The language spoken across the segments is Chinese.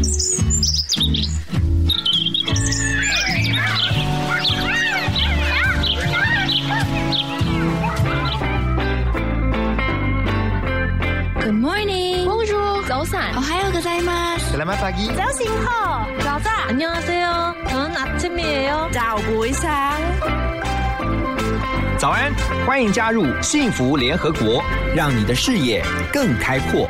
Good morning. Bonjour. 早安. 오하요 고자이마스. Selamat pagi. 早醒好.早安. 안녕하세요. 저는 아침이에요. 早不一상早安，欢迎加入幸福联合国，让你的视野更开阔。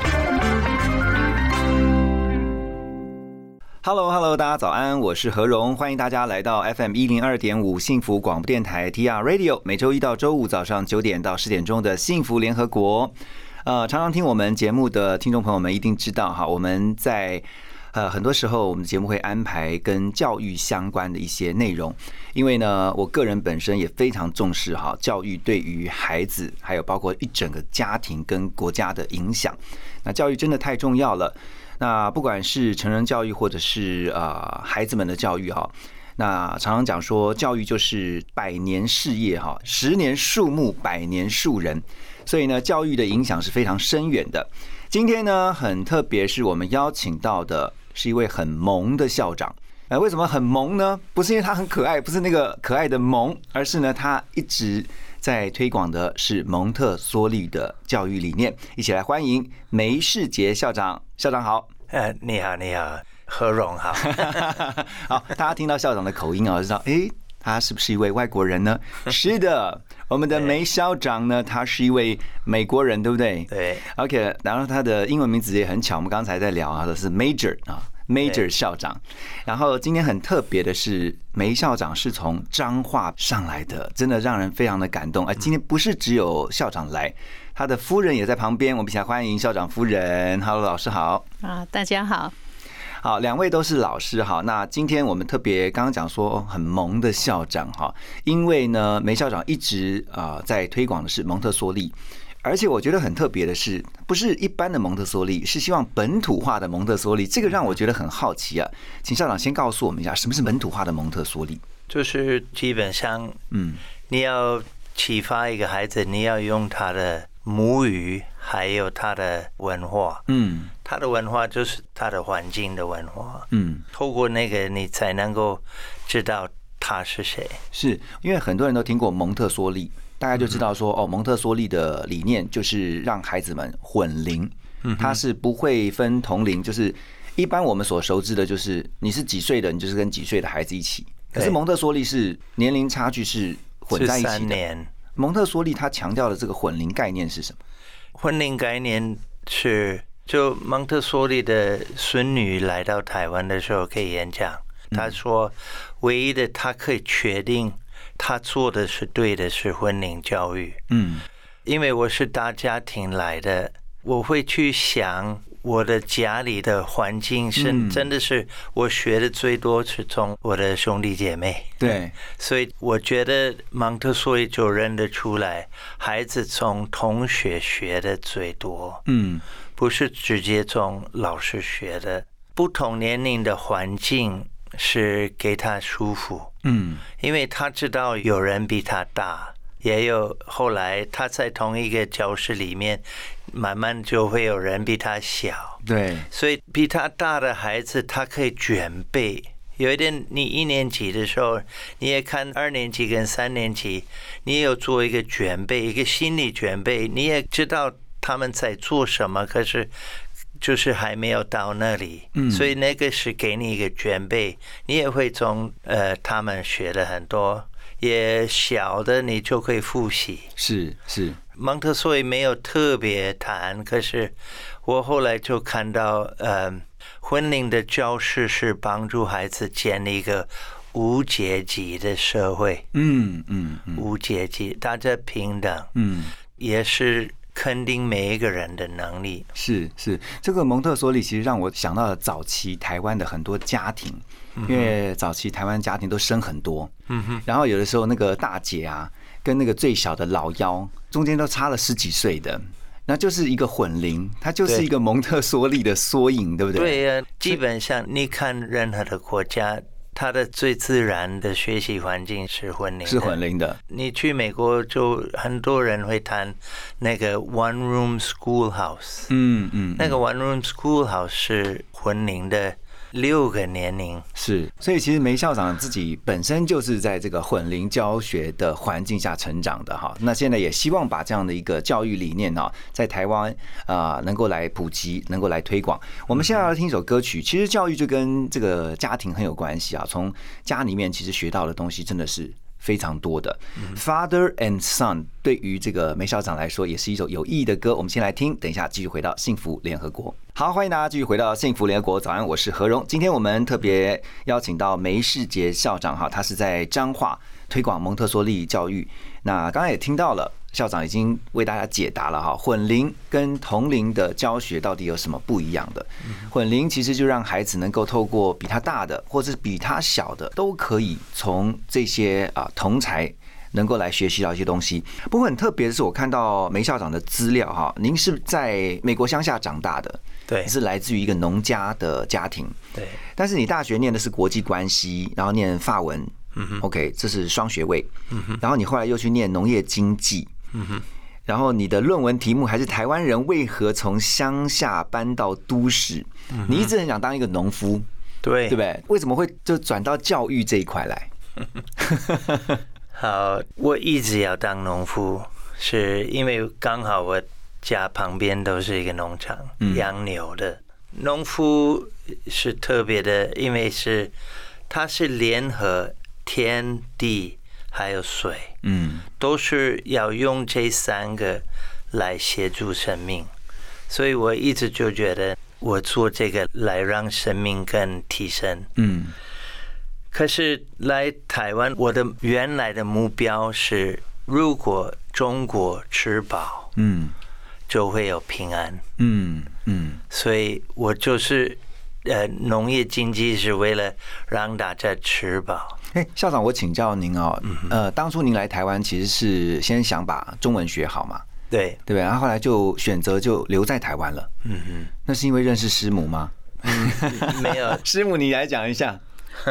Hello，Hello，大家早安，我是何荣，欢迎大家来到 FM 一零二点五幸福广播电台 TR Radio，每周一到周五早上九点到十点钟的幸福联合国。呃，常常听我们节目的听众朋友们一定知道哈，我们在。呃，很多时候我们节目会安排跟教育相关的一些内容，因为呢，我个人本身也非常重视哈教育对于孩子，还有包括一整个家庭跟国家的影响。那教育真的太重要了。那不管是成人教育，或者是呃孩子们的教育哈，那常常讲说教育就是百年事业哈，十年树木，百年树人。所以呢，教育的影响是非常深远的。今天呢，很特别，是我们邀请到的。是一位很萌的校长，呃，为什么很萌呢？不是因为他很可爱，不是那个可爱的萌，而是呢，他一直在推广的是蒙特梭利的教育理念。一起来欢迎梅世杰校长，校长好。呃，你好，你好，何荣好。好，大家听到校长的口音啊，知道，哎，他是不是一位外国人呢？是的，我们的梅校长呢，他是一位美国人，对不对？对。OK，然后他的英文名字也很巧，我们刚才在聊啊，的是 Major 啊，Major 校长。然后今天很特别的是，梅校长是从彰化上来的，真的让人非常的感动。哎，今天不是只有校长来，他的夫人也在旁边，我们一起来欢迎校长夫人。Hello，老师好。啊，大家好。好，两位都是老师哈。那今天我们特别刚刚讲说很萌的校长哈，因为呢梅校长一直啊在推广的是蒙特梭利，而且我觉得很特别的是，不是一般的蒙特梭利，是希望本土化的蒙特梭利。这个让我觉得很好奇啊，请校长先告诉我们一下，什么是本土化的蒙特梭利？就是基本上，嗯，你要启发一个孩子，你要用他的母语，还有他的文化，嗯。他的文化就是他的环境的文化，嗯，透过那个你才能够知道他是谁。是因为很多人都听过蒙特梭利，大家就知道说哦，蒙特梭利的理念就是让孩子们混龄，他是不会分同龄，就是一般我们所熟知的就是你是几岁的，你就是跟几岁的孩子一起。可是蒙特梭利是年龄差距是混在一起的。蒙特梭利他强调的这个混龄概念是什么？混龄概念是。就蒙特梭利的孙女来到台湾的时候，可以演讲。他说，唯一的他可以确定他做的是对的，是婚龄教育。嗯，因为我是大家庭来的，我会去想我的家里的环境是真的是我学的最多是从我的兄弟姐妹。对，所以我觉得蒙特梭利就认得出来，孩子从同学学的最多。嗯。不是直接从老师学的，不同年龄的环境是给他舒服，嗯，因为他知道有人比他大，也有后来他在同一个教室里面，慢慢就会有人比他小，对，所以比他大的孩子他可以卷背。有一点，你一年级的时候，你也看二年级跟三年级，你也有做一个卷背，一个心理卷背，你也知道。他们在做什么？可是就是还没有到那里，嗯所以那个是给你一个准备，你也会从呃他们学了很多，也小的你就可以复习。是是，蒙特梭利没有特别谈，可是我后来就看到，呃，婚龄的教室是帮助孩子建立一个无阶级的社会。嗯嗯，无阶级，大家平等。嗯，也是。肯定每一个人的能力是是，这个蒙特梭利其实让我想到了早期台湾的很多家庭，因为早期台湾家庭都生很多，嗯哼，然后有的时候那个大姐啊，跟那个最小的老幺中间都差了十几岁的，那就是一个混龄，它就是一个蒙特梭利的缩影，对不对？对呀，基本上你看任何的国家。他的最自然的学习环境是混龄，是混龄的。你去美国就很多人会谈那个 one room schoolhouse，嗯嗯，那个 one room schoolhouse 是混龄的六个年龄。是，所以其实梅校长自己本身就是在这个混龄教学的环境下成长的哈。那现在也希望把这样的一个教育理念呢，在台湾啊能够来普及，能够来推广。我们现在要听一首歌曲，其实教育就跟这个家庭很有关系啊。从家里面其实学到的东西真的是。非常多的，Father and Son，对于这个梅校长来说，也是一首有意义的歌。我们先来听，等一下继续回到幸福联合国。好，欢迎大家继续回到幸福联合国。早安，我是何荣。今天我们特别邀请到梅世杰校长哈，他是在彰化推广蒙特梭利教育。那刚刚也听到了。校长已经为大家解答了哈，混龄跟同龄的教学到底有什么不一样的？混龄其实就让孩子能够透过比他大的或者是比他小的，都可以从这些啊同才能够来学习到一些东西。不过很特别的是，我看到梅校长的资料哈，您是在美国乡下长大的，对，是来自于一个农家的家庭，对。但是你大学念的是国际关系，然后念法文，，OK，这是双学位，嗯哼，然后你后来又去念农业经济。嗯哼，然后你的论文题目还是台湾人为何从乡下搬到都市？你一直很想当一个农夫，对对不对？为什么会就转到教育这一块来？好，我一直要当农夫，是因为刚好我家旁边都是一个农场，养牛的。农夫是特别的，因为是他是联合天地。还有水，嗯，都是要用这三个来协助生命，所以我一直就觉得我做这个来让生命更提升，嗯。可是来台湾，我的原来的目标是，如果中国吃饱，嗯，就会有平安，嗯嗯。所以我就是，呃，农业经济是为了让大家吃饱。哎，校长，我请教您哦，呃，当初您来台湾其实是先想把中文学好嘛？对，对不对？然后后来就选择就留在台湾了。嗯哼，那是因为认识师母吗？没有，师母你来讲一下，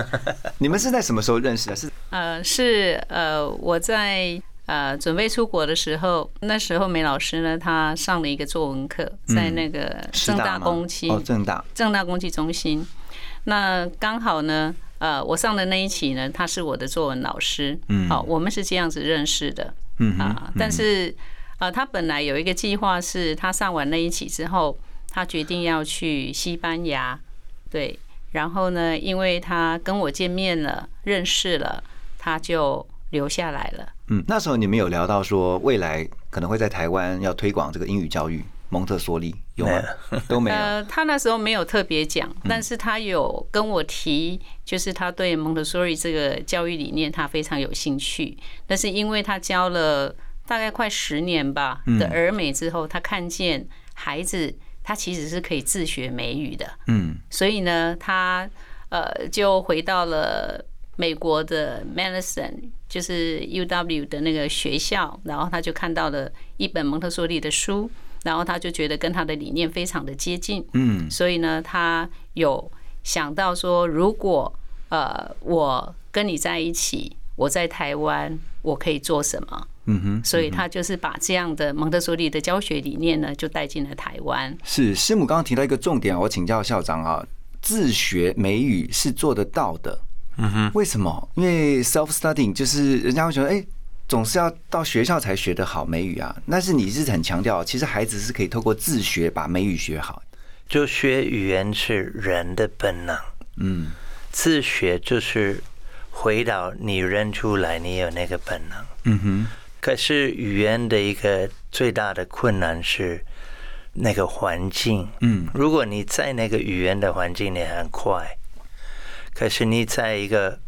你们是在什么时候认识的？是呃，是呃，我在呃准备出国的时候，那时候梅老师呢，他上了一个作文课，在那个正大公期哦，正大。正大公期中心，那刚好呢。呃，我上的那一期呢，他是我的作文老师，嗯，好，我们是这样子认识的，嗯啊，但是啊，他本来有一个计划，是他上完那一期之后，他决定要去西班牙，对，然后呢，因为他跟我见面了，认识了，他就留下来了。嗯，那时候你们有聊到说，未来可能会在台湾要推广这个英语教育。蒙特梭利有吗？都没有。呃，他那时候没有特别讲，但是他有跟我提，就是他对蒙特梭利这个教育理念他非常有兴趣。但是因为他教了大概快十年吧的儿美之后，他看见孩子他其实是可以自学美语的。嗯，所以呢，他呃就回到了美国的 Madison，就是 UW 的那个学校，然后他就看到了一本蒙特梭利的书。然后他就觉得跟他的理念非常的接近，嗯，所以呢，他有想到说，如果呃我跟你在一起，我在台湾我可以做什么？嗯哼，所以他就是把这样的蒙特梭利的教学理念呢，就带进了台湾。是师母刚刚提到一个重点，我请教校长啊，自学美语是做得到的，嗯哼，为什么？因为 self studying 就是人家会觉得，哎。总是要到学校才学得好美语啊！但是你是很强调，其实孩子是可以透过自学把美语学好。就学语言是人的本能，嗯，自学就是回到你认出来你有那个本能，嗯哼。可是语言的一个最大的困难是那个环境，嗯，如果你在那个语言的环境里很快，可是你在一个。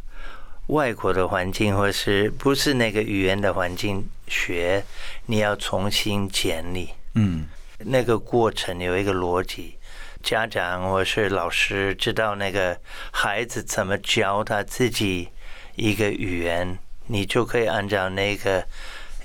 外国的环境，或是不是那个语言的环境学，你要重新建立。嗯，那个过程有一个逻辑，家长或是老师知道那个孩子怎么教他自己一个语言，你就可以按照那个，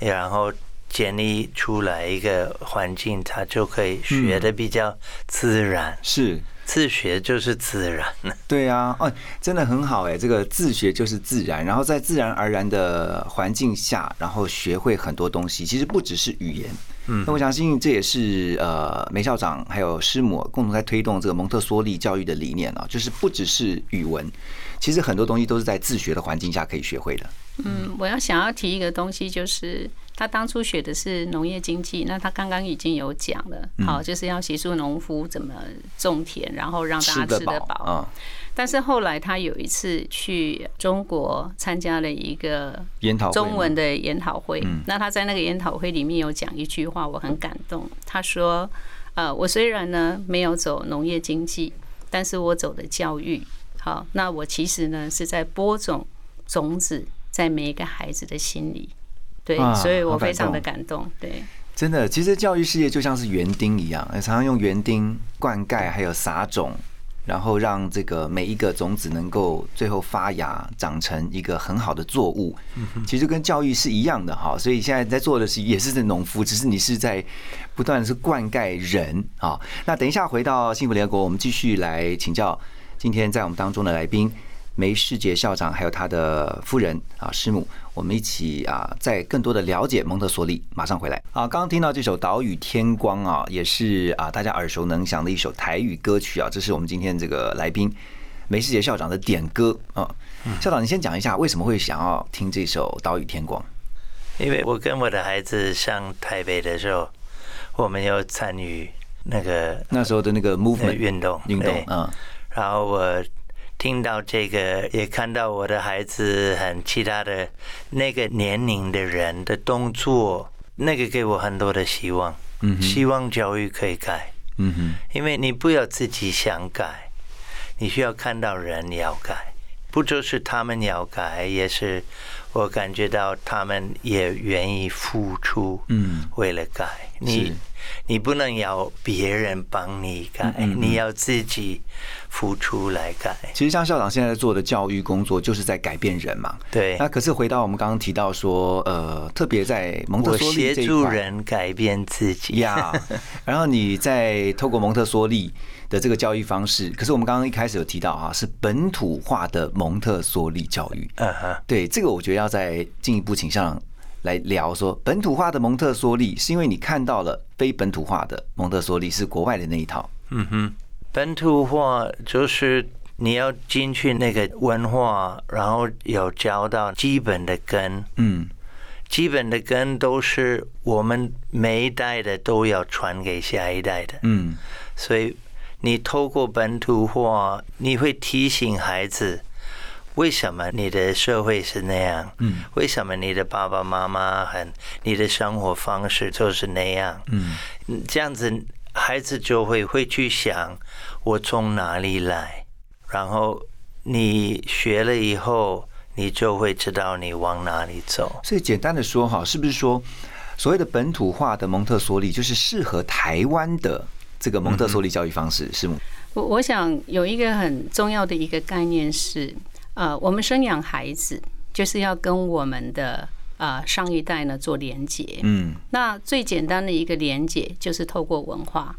然后建立出来一个环境，他就可以学的比较自然。是。自学就是自然，对啊，哦，真的很好哎，这个自学就是自然，然后在自然而然的环境下，然后学会很多东西。其实不只是语言，嗯，那我相信这也是呃梅校长还有师母共同在推动这个蒙特梭利教育的理念啊，就是不只是语文，其实很多东西都是在自学的环境下可以学会的。嗯，我要想要提一个东西，就是他当初学的是农业经济，那他刚刚已经有讲了，好，就是要协助农夫怎么种田，然后让大家吃得饱。但是后来他有一次去中国参加了一个研讨中文的研讨会，那他在那个研讨会里面有讲一句话，我很感动。他说：“呃，我虽然呢没有走农业经济，但是我走的教育，好，那我其实呢是在播种种子。”在每一个孩子的心里，对，所以我非常的感动。对，真的，其实教育事业就像是园丁一样，常常用园丁灌溉，还有撒种，然后让这个每一个种子能够最后发芽，长成一个很好的作物。其实跟教育是一样的哈。所以现在在做的是也是在农夫，只是你是在不断的是灌溉人啊。那等一下回到幸福联合国，我们继续来请教今天在我们当中的来宾。梅世杰校长还有他的夫人啊师母，我们一起啊，在更多的了解蒙特梭利。马上回来啊！刚刚听到这首《岛屿天光》啊，也是啊大家耳熟能详的一首台语歌曲啊。这是我们今天这个来宾梅世杰校长的点歌啊。校长，你先讲一下为什么会想要听这首《岛屿天光》？因为我跟我的孩子上台北的时候，我们有参与那个那时候的那个 movement 运动运动嗯，然后我。听到这个，也看到我的孩子很其他的那个年龄的人的动作，那个给我很多的希望。嗯，希望教育可以改。嗯哼，因为你不要自己想改，你需要看到人要改，不就是他们要改，也是我感觉到他们也愿意付出。嗯，为了改你。你不能要别人帮你改，你要自己付出来改。其实像校长现在做的教育工作，就是在改变人嘛。对。那可是回到我们刚刚提到说，呃，特别在蒙特梭利协助人改变自己呀。然后你在透过蒙特梭利的这个教育方式，可是我们刚刚一开始有提到哈，是本土化的蒙特梭利教育。嗯哼。对，这个我觉得要再进一步倾向。来聊说本土化的蒙特梭利，是因为你看到了非本土化的蒙特梭利是国外的那一套。嗯哼，本土化就是你要进去那个文化，然后有教到基本的根。嗯，基本的根都是我们每一代的都要传给下一代的。嗯，所以你透过本土化，你会提醒孩子。为什么你的社会是那样？嗯，为什么你的爸爸妈妈很你的生活方式就是那样？嗯，这样子孩子就会会去想我从哪里来，然后你学了以后，你就会知道你往哪里走。所以简单的说哈，是不是说所谓的本土化的蒙特梭利就是适合台湾的这个蒙特梭利教育方式？是吗？我我想有一个很重要的一个概念是。呃，我们生养孩子就是要跟我们的呃上一代呢做连接。嗯，那最简单的一个连接就是透过文化，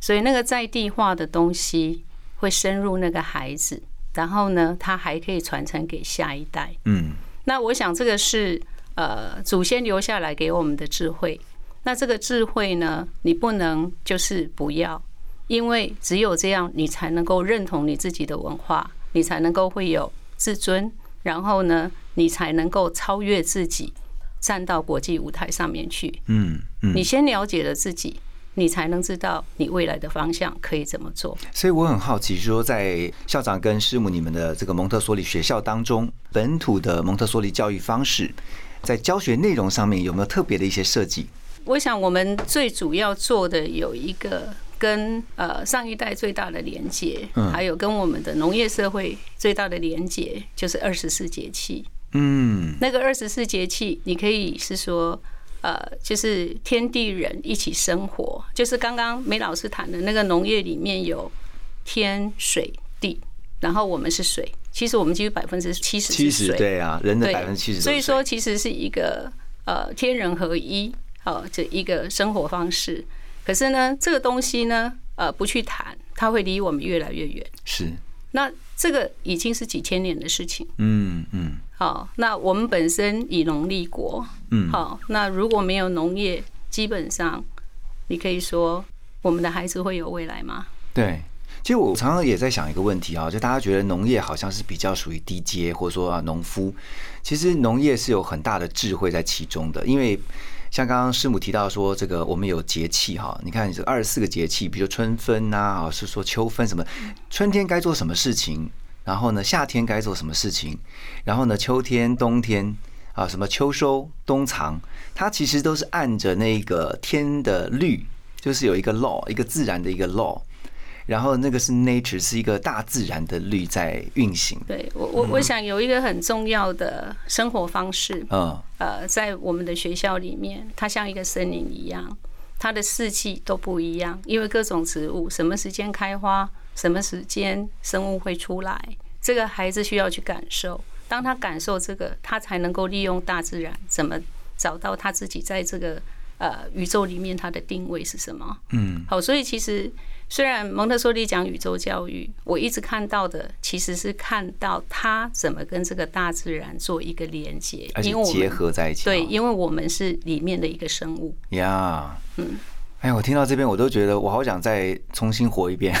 所以那个在地化的东西会深入那个孩子，然后呢，他还可以传承给下一代。嗯，那我想这个是呃祖先留下来给我们的智慧。那这个智慧呢，你不能就是不要，因为只有这样，你才能够认同你自己的文化，你才能够会有。自尊，然后呢，你才能够超越自己，站到国际舞台上面去。嗯嗯，你先了解了自己，你才能知道你未来的方向可以怎么做。所以我很好奇，说在校长跟师母你们的这个蒙特梭利学校当中，本土的蒙特梭利教育方式，在教学内容上面有没有特别的一些设计？我想，我们最主要做的有一个。跟呃上一代最大的连接，还有跟我们的农业社会最大的连接，就是二十四节气。嗯，那个二十四节气，你可以是说，呃，就是天地人一起生活，就是刚刚梅老师谈的那个农业里面有天水地，然后我们是水，其实我们几乎百分之七十七十对啊，人的百分之七十，所以说其实是一个呃天人合一哦这一个生活方式。可是呢，这个东西呢，呃，不去谈，它会离我们越来越远。是。那这个已经是几千年的事情。嗯嗯。好，那我们本身以农立国。嗯。好，那如果没有农业，基本上你可以说我们的孩子会有未来吗？对。其实我常常也在想一个问题啊，就大家觉得农业好像是比较属于低阶，或者说啊农夫，其实农业是有很大的智慧在其中的。因为像刚刚师母提到说，这个我们有节气哈，你看你这二十四个节气，比如春分呐，啊是说秋分什么，春天该做什么事情，然后呢夏天该做什么事情，然后呢秋天冬天啊什么秋收冬藏，它其实都是按着那个天的律，就是有一个 law，一个自然的一个 law。然后那个是 nature，是一个大自然的律在运行。对我，我我想有一个很重要的生活方式，嗯，呃，在我们的学校里面，它像一个森林一样，它的四季都不一样，因为各种植物什么时间开花，什么时间生物会出来，这个孩子需要去感受。当他感受这个，他才能够利用大自然，怎么找到他自己在这个呃宇宙里面他的定位是什么？嗯，好，所以其实。虽然蒙特梭利讲宇宙教育，我一直看到的其实是看到他怎么跟这个大自然做一个连接，而且结合在一起。对，因为我们是里面的一个生物。呀，嗯，哎，我听到这边，我都觉得我好想再重新活一遍。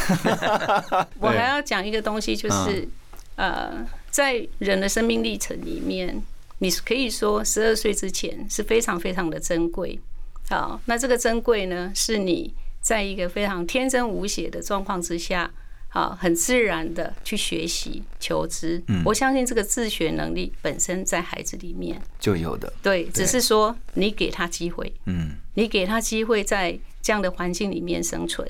我还要讲一个东西，就是呃，在人的生命历程里面，你可以说十二岁之前是非常非常的珍贵。好，那这个珍贵呢，是你。在一个非常天真无邪的状况之下，啊，很自然的去学习求知。我相信这个自学能力本身在孩子里面就有的。对，只是说你给他机会，嗯，你给他机会在这样的环境里面生存，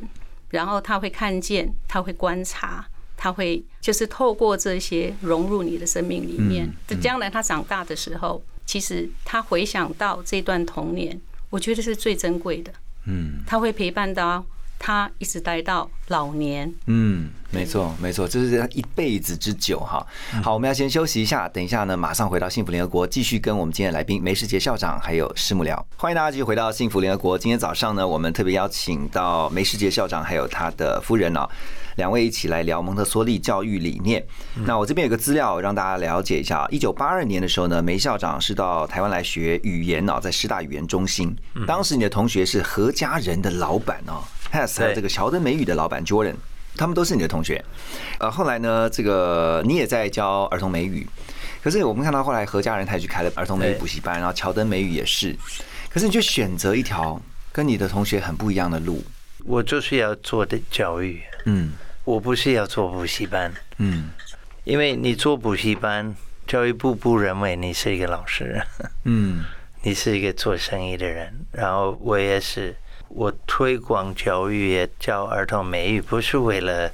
然后他会看见，他会观察，他会就是透过这些融入你的生命里面。将来他长大的时候，其实他回想到这段童年，我觉得是最珍贵的。嗯，他会陪伴到他一直待到老年。嗯，没错，没错，这是他一辈子之久哈。好，我们要先休息一下，等一下呢，马上回到幸福联合国，继续跟我们今天的来宾梅世杰校长还有师母聊。欢迎大家继续回到幸福联合国。今天早上呢，我们特别邀请到梅世杰校长还有他的夫人啊。两位一起来聊蒙特梭利教育理念。那我这边有个资料让大家了解一下。一九八二年的时候呢，梅校长是到台湾来学语言哦，在师大语言中心。当时你的同学是何家人的老板哦，Has 还有这个乔登美语的老板 Jordan，他们都是你的同学。呃，后来呢，这个你也在教儿童美语。可是我们看到后来何家人他也去开了儿童美语补习班，然后乔登美语也是。可是你就选择一条跟你的同学很不一样的路。我就是要做的教育，嗯。我不是要做补习班，嗯，因为你做补习班，教育部不认为你是一个老师，嗯，你是一个做生意的人。然后我也是，我推广教育也教儿童美语，不是为了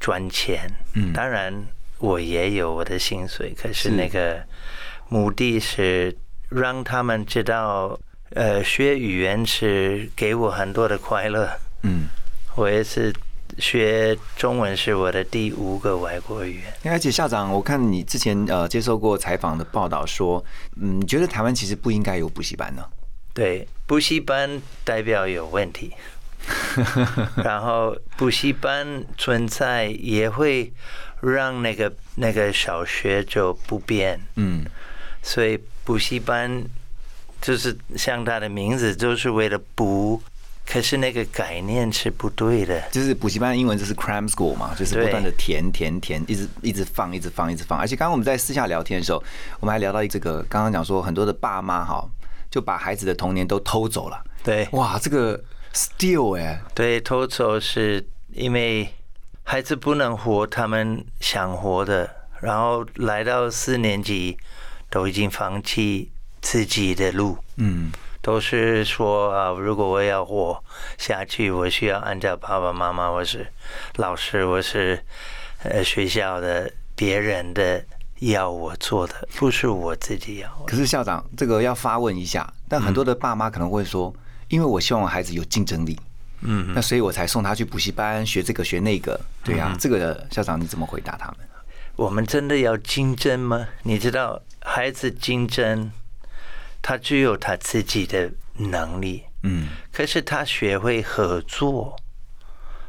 赚钱，嗯，当然我也有我的薪水，可是那个目的是让他们知道，呃，学语言是给我很多的快乐，嗯，我也是。学中文是我的第五个外国语言。而且校长，我看你之前呃接受过采访的报道说，嗯，你觉得台湾其实不应该有补习班呢？对，补习班代表有问题，然后补习班存在也会让那个那个小学就不变，嗯，所以补习班就是像它的名字，就是为了补。可是那个概念是不对的，就是补习班的英文就是 cram school 嘛，就是不断的填填填，一直一直放，一直放，一直放。而且刚刚我们在私下聊天的时候，我们还聊到这个，刚刚讲说很多的爸妈哈，就把孩子的童年都偷走了。对，哇，这个 steal 哎，对，偷走是因为孩子不能活他们想活的，然后来到四年级都已经放弃自己的路，嗯。都是说啊，如果我要活下去，我需要按照爸爸妈妈，我是老师，我是呃学校的别人的要我做的，不是我自己要。可是校长，这个要发问一下，但很多的爸妈可能会说，因为我希望孩子有竞争力，嗯，那所以我才送他去补习班学这个学那个，对呀，这个校长你怎么回答他们？我们真的要竞争吗？你知道，孩子竞争。他具有他自己的能力，嗯，可是他学会合作，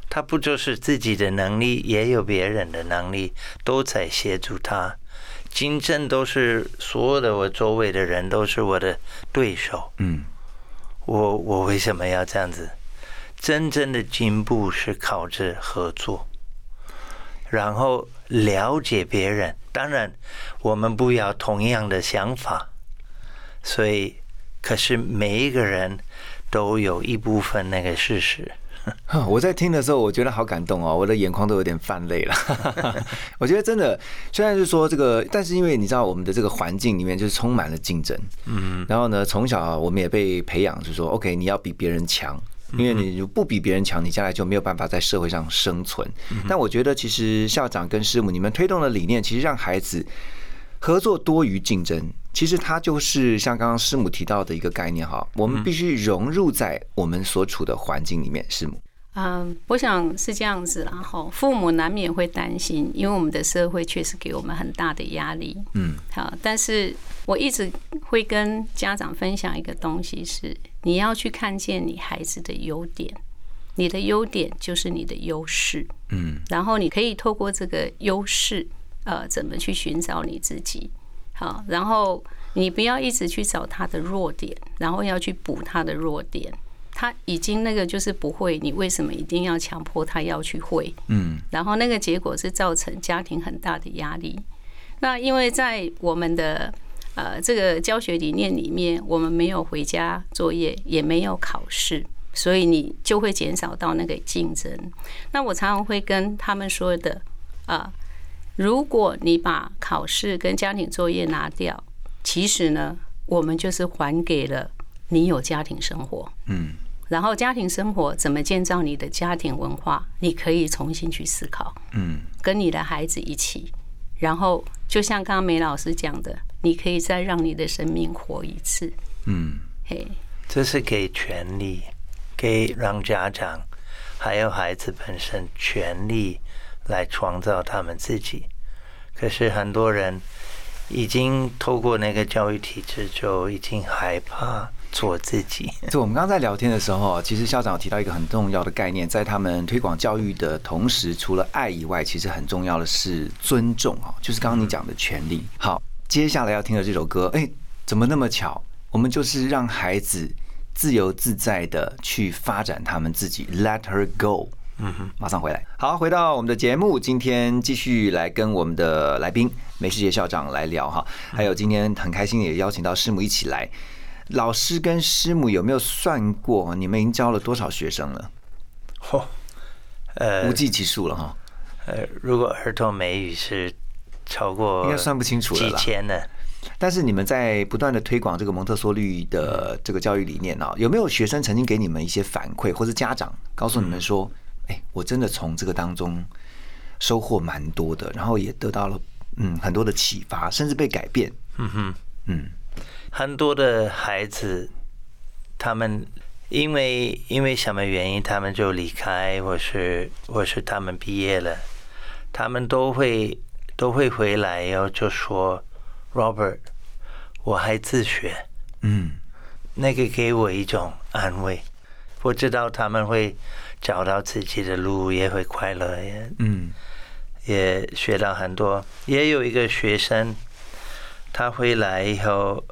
他不就是自己的能力，也有别人的能力，都在协助他。竞争都是所有的我周围的人都是我的对手，嗯，我我为什么要这样子？真正的进步是靠着合作，然后了解别人。当然，我们不要同样的想法，所以，可是每一个人都有一部分那个事实。我在听的时候，我觉得好感动哦，我的眼眶都有点泛泪了。我觉得真的，虽然是说这个，但是因为你知道，我们的这个环境里面就是充满了竞争，嗯，然后呢，从小我们也被培养，就是说，OK，你要比别人强，因为你不比别人强，你将来就没有办法在社会上生存。但我觉得，其实校长跟师母你们推动的理念，其实让孩子合作多于竞争。其实它就是像刚刚师母提到的一个概念哈，我们必须融入在我们所处的环境里面。师母，嗯，我想是这样子然后父母难免会担心，因为我们的社会确实给我们很大的压力。嗯，好，但是我一直会跟家长分享一个东西，是你要去看见你孩子的优点，你的优点就是你的优势。嗯，然后你可以透过这个优势，呃，怎么去寻找你自己。好，然后你不要一直去找他的弱点，然后要去补他的弱点。他已经那个就是不会，你为什么一定要强迫他要去会？嗯，然后那个结果是造成家庭很大的压力。那因为在我们的呃这个教学理念里面，我们没有回家作业，也没有考试，所以你就会减少到那个竞争。那我常常会跟他们说的啊。如果你把考试跟家庭作业拿掉，其实呢，我们就是还给了你有家庭生活。嗯，然后家庭生活怎么建造你的家庭文化，你可以重新去思考。嗯，跟你的孩子一起，然后就像刚刚梅老师讲的，你可以再让你的生命活一次。嗯，嘿，这是给权利，给让家长还有孩子本身权利。来创造他们自己，可是很多人已经透过那个教育体制，就已经害怕做自己。就我们刚刚在聊天的时候，其实校长提到一个很重要的概念，在他们推广教育的同时，除了爱以外，其实很重要的是尊重啊，就是刚刚你讲的权利。好，接下来要听的这首歌，哎，怎么那么巧？我们就是让孩子自由自在的去发展他们自己，Let her go。嗯哼，马上回来。好，回到我们的节目，今天继续来跟我们的来宾美世杰校长来聊哈。还有今天很开心也邀请到师母一起来。老师跟师母有没有算过，你们已经教了多少学生了？嚯，呃，无计其数了哈。呃，如果儿童美语是超过，应该算不清楚了几千呢。但是你们在不断的推广这个蒙特梭利的这个教育理念啊，有没有学生曾经给你们一些反馈，或是家长告诉你们说？哎，我真的从这个当中收获蛮多的，然后也得到了嗯很多的启发，甚至被改变。嗯哼，嗯，很多的孩子，他们因为因为什么原因，他们就离开，或是或是他们毕业了，他们都会都会回来，然后就说：“Robert，我还自学。”嗯，那个给我一种安慰，我知道他们会。找到自己的路也会快乐，也嗯，也学到很多。也有一个学生，他回来以后，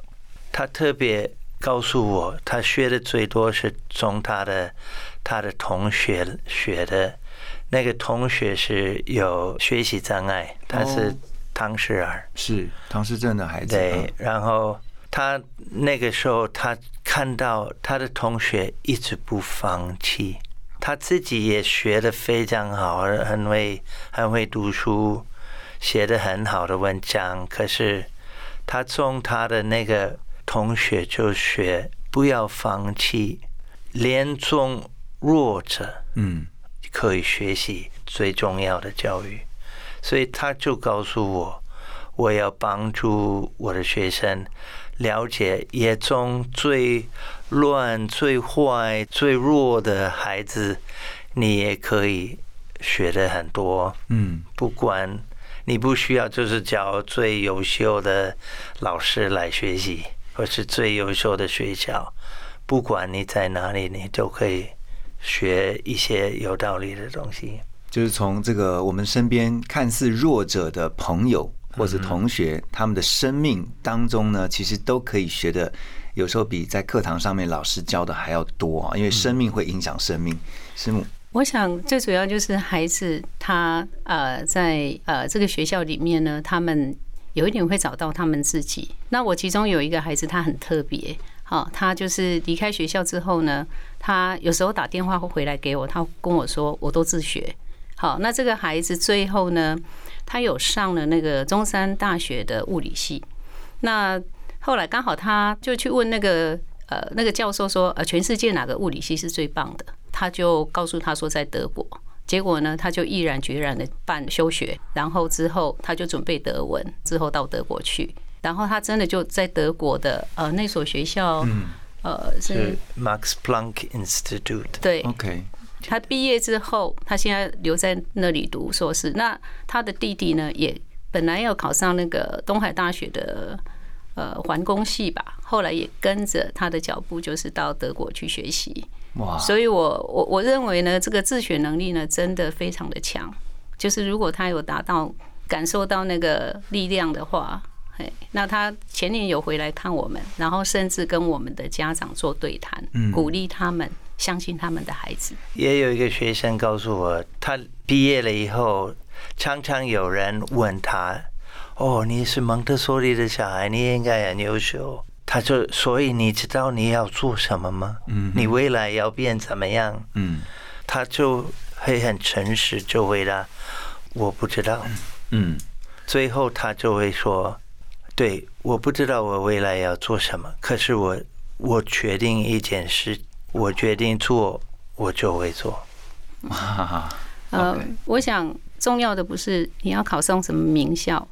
他特别告诉我，他学的最多是从他的他的同学学的。那个同学是有学习障碍，他是唐氏儿，是唐氏症的孩子。对，然后他那个时候，他看到他的同学一直不放弃。他自己也学的非常好，很会很会读书，写的很好的文章。可是他从他的那个同学就学，不要放弃，连从弱者，嗯，可以学习最重要的教育。所以他就告诉我，我要帮助我的学生。了解，也从最乱、最坏、最弱的孩子，你也可以学的很多。嗯，不管你不需要，就是找最优秀的老师来学习，或是最优秀的学校，不管你在哪里，你都可以学一些有道理的东西。就是从这个我们身边看似弱者的朋友。或者同学，他们的生命当中呢，其实都可以学的有时候比在课堂上面老师教的还要多啊，因为生命会影响生命。师母，我想最主要就是孩子他呃在呃这个学校里面呢，他们有一点会找到他们自己。那我其中有一个孩子，他很特别，好，他就是离开学校之后呢，他有时候打电话会回来给我，他跟我说我都自学。好，那这个孩子最后呢，他有上了那个中山大学的物理系。那后来刚好他就去问那个呃那个教授说，呃全世界哪个物理系是最棒的？他就告诉他说在德国。结果呢，他就毅然决然的办休学，然后之后他就准备德文，之后到德国去。然后他真的就在德国的呃那所学校，呃是 Max Planck Institute。对，OK。他毕业之后，他现在留在那里读硕士。那他的弟弟呢，也本来要考上那个东海大学的呃环工系吧，后来也跟着他的脚步，就是到德国去学习。哇！所以我我我认为呢，这个自学能力呢，真的非常的强。就是如果他有达到感受到那个力量的话，嘿，那他前年有回来看我们，然后甚至跟我们的家长做对谈，鼓励他们。相信他们的孩子。也有一个学生告诉我，他毕业了以后，常常有人问他：“哦，你是蒙特梭利的小孩，你应该很优秀。”他就：“所以你知道你要做什么吗？嗯，你未来要变怎么样？”嗯，他就会很诚实，就回答：“我不知道。”嗯，最后他就会说：“对，我不知道我未来要做什么，可是我我决定一件事。”我决定做，我就会做。呃，我想重要的不是你要考上什么名校，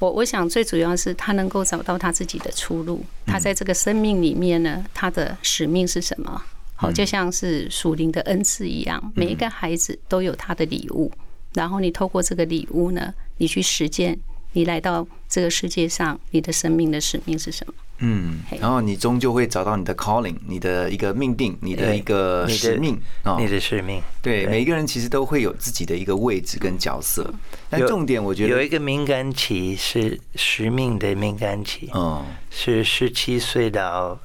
我我想最主要是他能够找到他自己的出路。他在这个生命里面呢，他的使命是什么？好，就像是属灵的恩赐一样，每一个孩子都有他的礼物，然后你透过这个礼物呢，你去实践，你来到这个世界上，你的生命的使命是什么？嗯，然后你终究会找到你的 calling，你的一个命定，你的一个使命啊，你的使命。对，每一个人其实都会有自己的一个位置跟角色。但重点，我觉得有一个敏感期是使命的敏感期，嗯，是十七岁到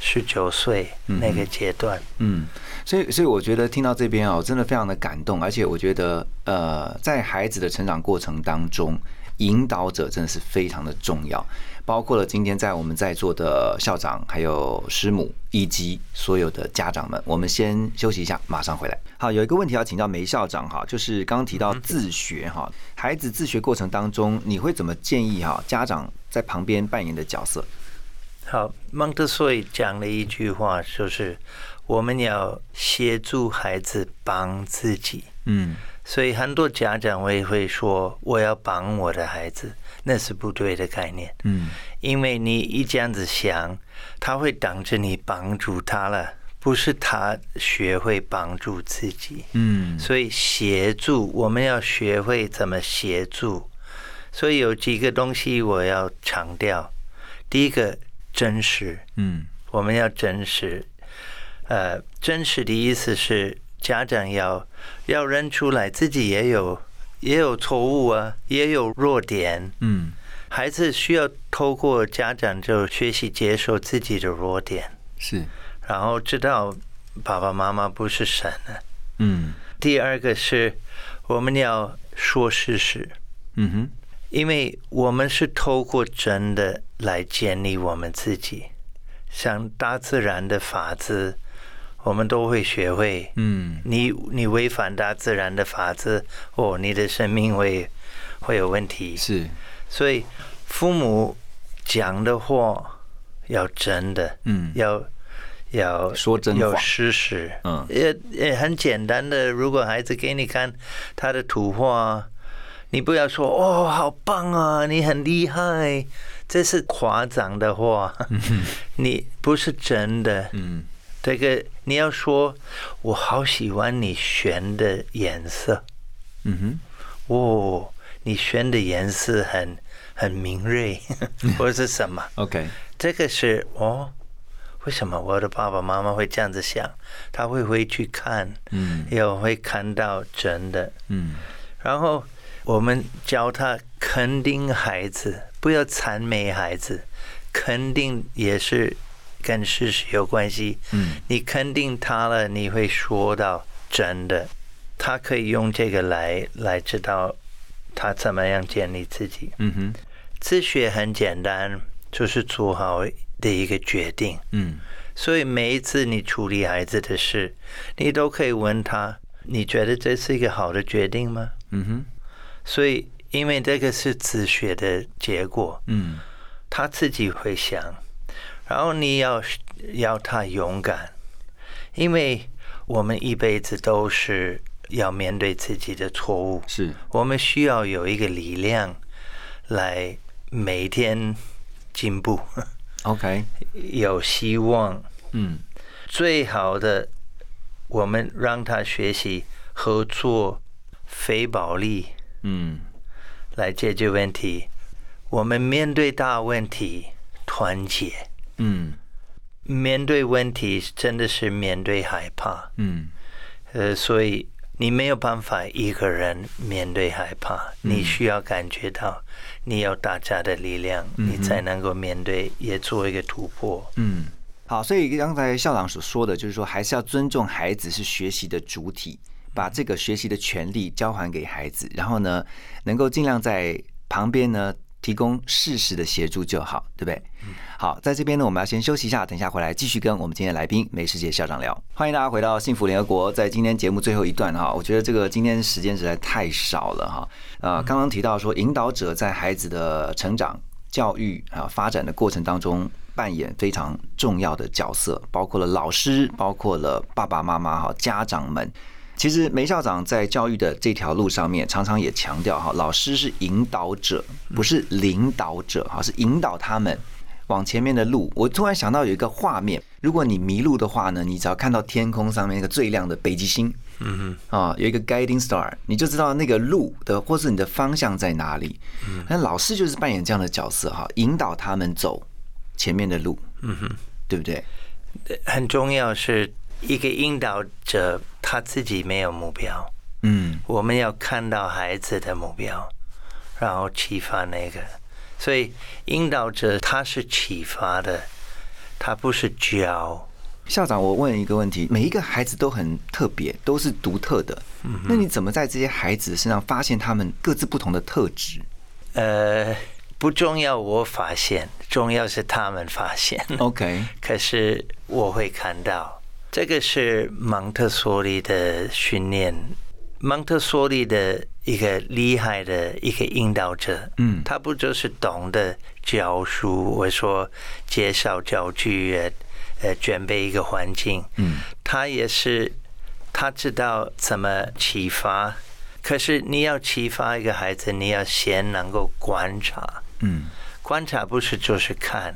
十九岁那个阶段。嗯，所以，所以我觉得听到这边哦，真的非常的感动，而且我觉得，呃，在孩子的成长过程当中，引导者真的是非常的重要。包括了今天在我们在座的校长、还有师母以及所有的家长们，我们先休息一下，马上回来。好，有一个问题要请教梅校长哈，就是刚刚提到自学哈，孩子自学过程当中，你会怎么建议哈家长在旁边扮演的角色？好，蒙特梭利讲了一句话，就是我们要协助孩子帮自己。嗯，所以很多家长会会说，我要帮我的孩子。那是不对的概念，嗯，因为你一这样子想，他会等着你帮助他了，不是他学会帮助自己，嗯，所以协助我们要学会怎么协助，所以有几个东西我要强调，第一个真实，嗯，我们要真实，呃，真实的意思是家长要要认出来自己也有。也有错误啊，也有弱点。嗯，孩子需要透过家长就学习接受自己的弱点，是，然后知道爸爸妈妈不是神啊。嗯，第二个是我们要说事实。嗯哼，因为我们是透过真的来建立我们自己，像大自然的法则。我们都会学会，嗯，你你违反大自然的法则，哦，你的生命会会有问题。是，所以父母讲的话要真的，嗯，要要说真话，有事实，嗯，也也很简单的。如果孩子给你看他的图画，你不要说哦，好棒啊，你很厉害，这是夸张的话，你不是真的，嗯。这个你要说，我好喜欢你选的颜色，嗯哼，哦，你选的颜色很很敏锐，或者是什么？OK，这个是哦，为什么我的爸爸妈妈会这样子想？他会回去看，嗯，也会看到真的，嗯，然后我们教他肯定孩子，不要谄媚孩子，肯定也是。跟事实有关系。嗯你肯定他了，你会说到真的，他可以用这个来来知道他怎么样建立自己。嗯哼自学很简单，就是做好的一个决定。嗯所以每一次你处理孩子的事，你都可以问他：你觉得这是一个好的决定吗？嗯哼所以，因为这个是自学的结果，嗯他自己会想，然后你要要他勇敢，因为我们一辈子都是要面对自己的错误，是我们需要有一个力量来每天进步，OK 有希望。嗯最好的，我们让他学习合作、非暴力嗯来解决问题。我们面对大问题，团结。嗯。面对问题真的是面对害怕，嗯。呃，所以你没有办法一个人面对害怕，你需要感觉到你有大家的力量，你才能够面对，也做一个突破。嗯。好，所以刚才校长所说的，就是说还是要尊重孩子是学习的主体，把这个学习的权利交还给孩子，然后呢，能够尽量在旁边呢提供适时的协助就好，对不对？好，在这边呢，我们要先休息一下，等一下回来继续跟我们今天的来宾美食节校长聊。欢迎大家回到幸福联合国，在今天节目最后一段哈，我觉得这个今天时间实在太少了哈。呃，刚刚提到说，引导者在孩子的成长、教育啊发展的过程当中。扮演非常重要的角色，包括了老师，包括了爸爸妈妈哈，家长们。其实梅校长在教育的这条路上面，常常也强调哈，老师是引导者，不是领导者哈，是引导他们往前面的路。我突然想到有一个画面，如果你迷路的话呢，你只要看到天空上面那个最亮的北极星，嗯哼啊，有一个 guiding star，你就知道那个路的或是你的方向在哪里。那老师就是扮演这样的角色哈，引导他们走前面的路，嗯哼，对不对？很重要是一个引导者，他自己没有目标，嗯我们要看到孩子的目标，然后启发那个。所以引导者他是启发的，他不是教。校长，我问一个问题：每一个孩子都很特别，都是独特的。那你怎么在这些孩子身上发现他们各自不同的特质呃，不重要，我发现，重要是他们发现。？OK，可是我会看到，这个是蒙特梭利的训练。蒙特梭利的一个厉害的一个引导者，嗯他不就是懂得教书，我说介绍教具，呃，呃，准备一个环境，嗯他也是他知道怎么启发。可是你要启发一个孩子，你要先能够观察。嗯观察不是就是看，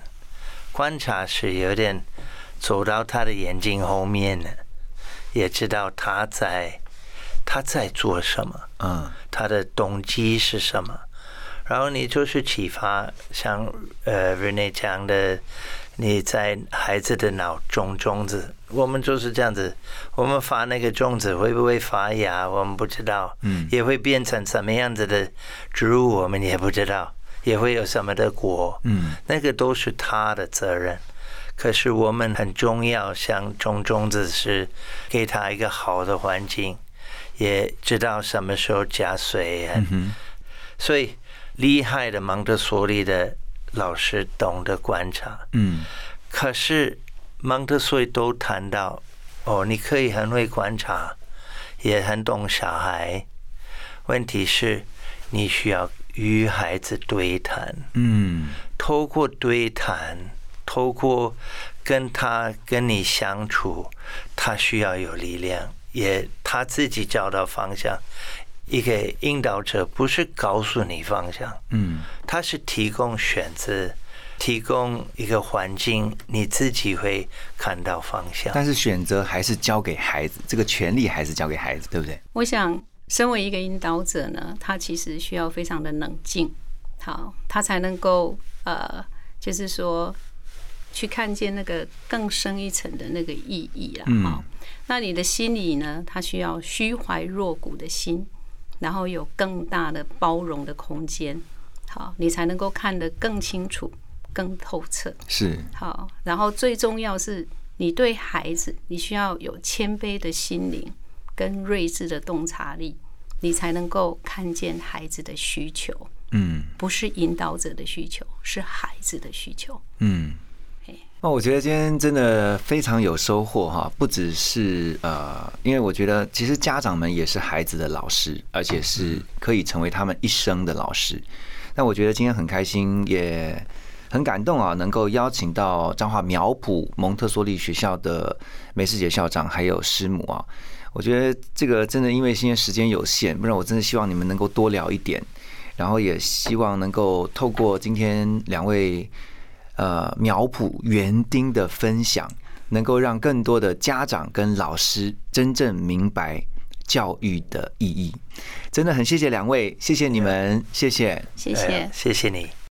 观察是有点走到他的眼睛后面呢，也知道他在他在做什么，嗯。他的动机是什么，然后你就是启发，像呃 Rene 讲的，你在孩子的脑中种子，我们就是这样子，我们发那个种子会不会发芽，我们不知道，嗯。也会变成什么样子的植物，我们也不知道，也会有什么的果，嗯。那个都是他的责任。可是我们很重要，像种种子是给他一个好的环境，也知道什么时候加水啊。嗯所以厉害的蒙特梭利的老师懂得观察。嗯可是蒙特梭利都谈到，哦，你可以很会观察，也很懂小孩。问题是，你需要与孩子对谈。嗯透过对谈，透过跟他跟你相处，他需要有力量，也他自己找到方向。一个引导者不是告诉你方向，嗯他是提供选择，提供一个环境，你自己会看到方向。但是选择还是交给孩子，这个权利还是交给孩子，对不对？我想，身为一个引导者呢，他其实需要非常的冷静，好，他才能够呃，就是说去看见那个更深一层的那个意义啦。嗯好，那你的心里呢，他需要虚怀若谷的心，然后有更大的包容的空间，好，你才能够看得更清楚、更透彻。是好，然后最重要是你对孩子，你需要有谦卑的心灵跟睿智的洞察力，你才能够看见孩子的需求，嗯不是引导者的需求，是孩子的需求。嗯嘿。那我觉得今天真的非常有收获哈，不只是呃，因为我觉得其实家长们也是孩子的老师，而且是可以成为他们一生的老师。那我觉得今天很开心，也很感动啊，能够邀请到彰化苗圃蒙特梭利学校的梅世杰校长还有师母啊。我觉得这个真的因为现在时间有限，不然我真的希望你们能够多聊一点，然后也希望能够透过今天两位呃苗圃园丁的分享，能够让更多的家长跟老师真正明白教育的意义。真的很谢谢两位，谢谢你们，谢谢。谢谢哎。谢谢你。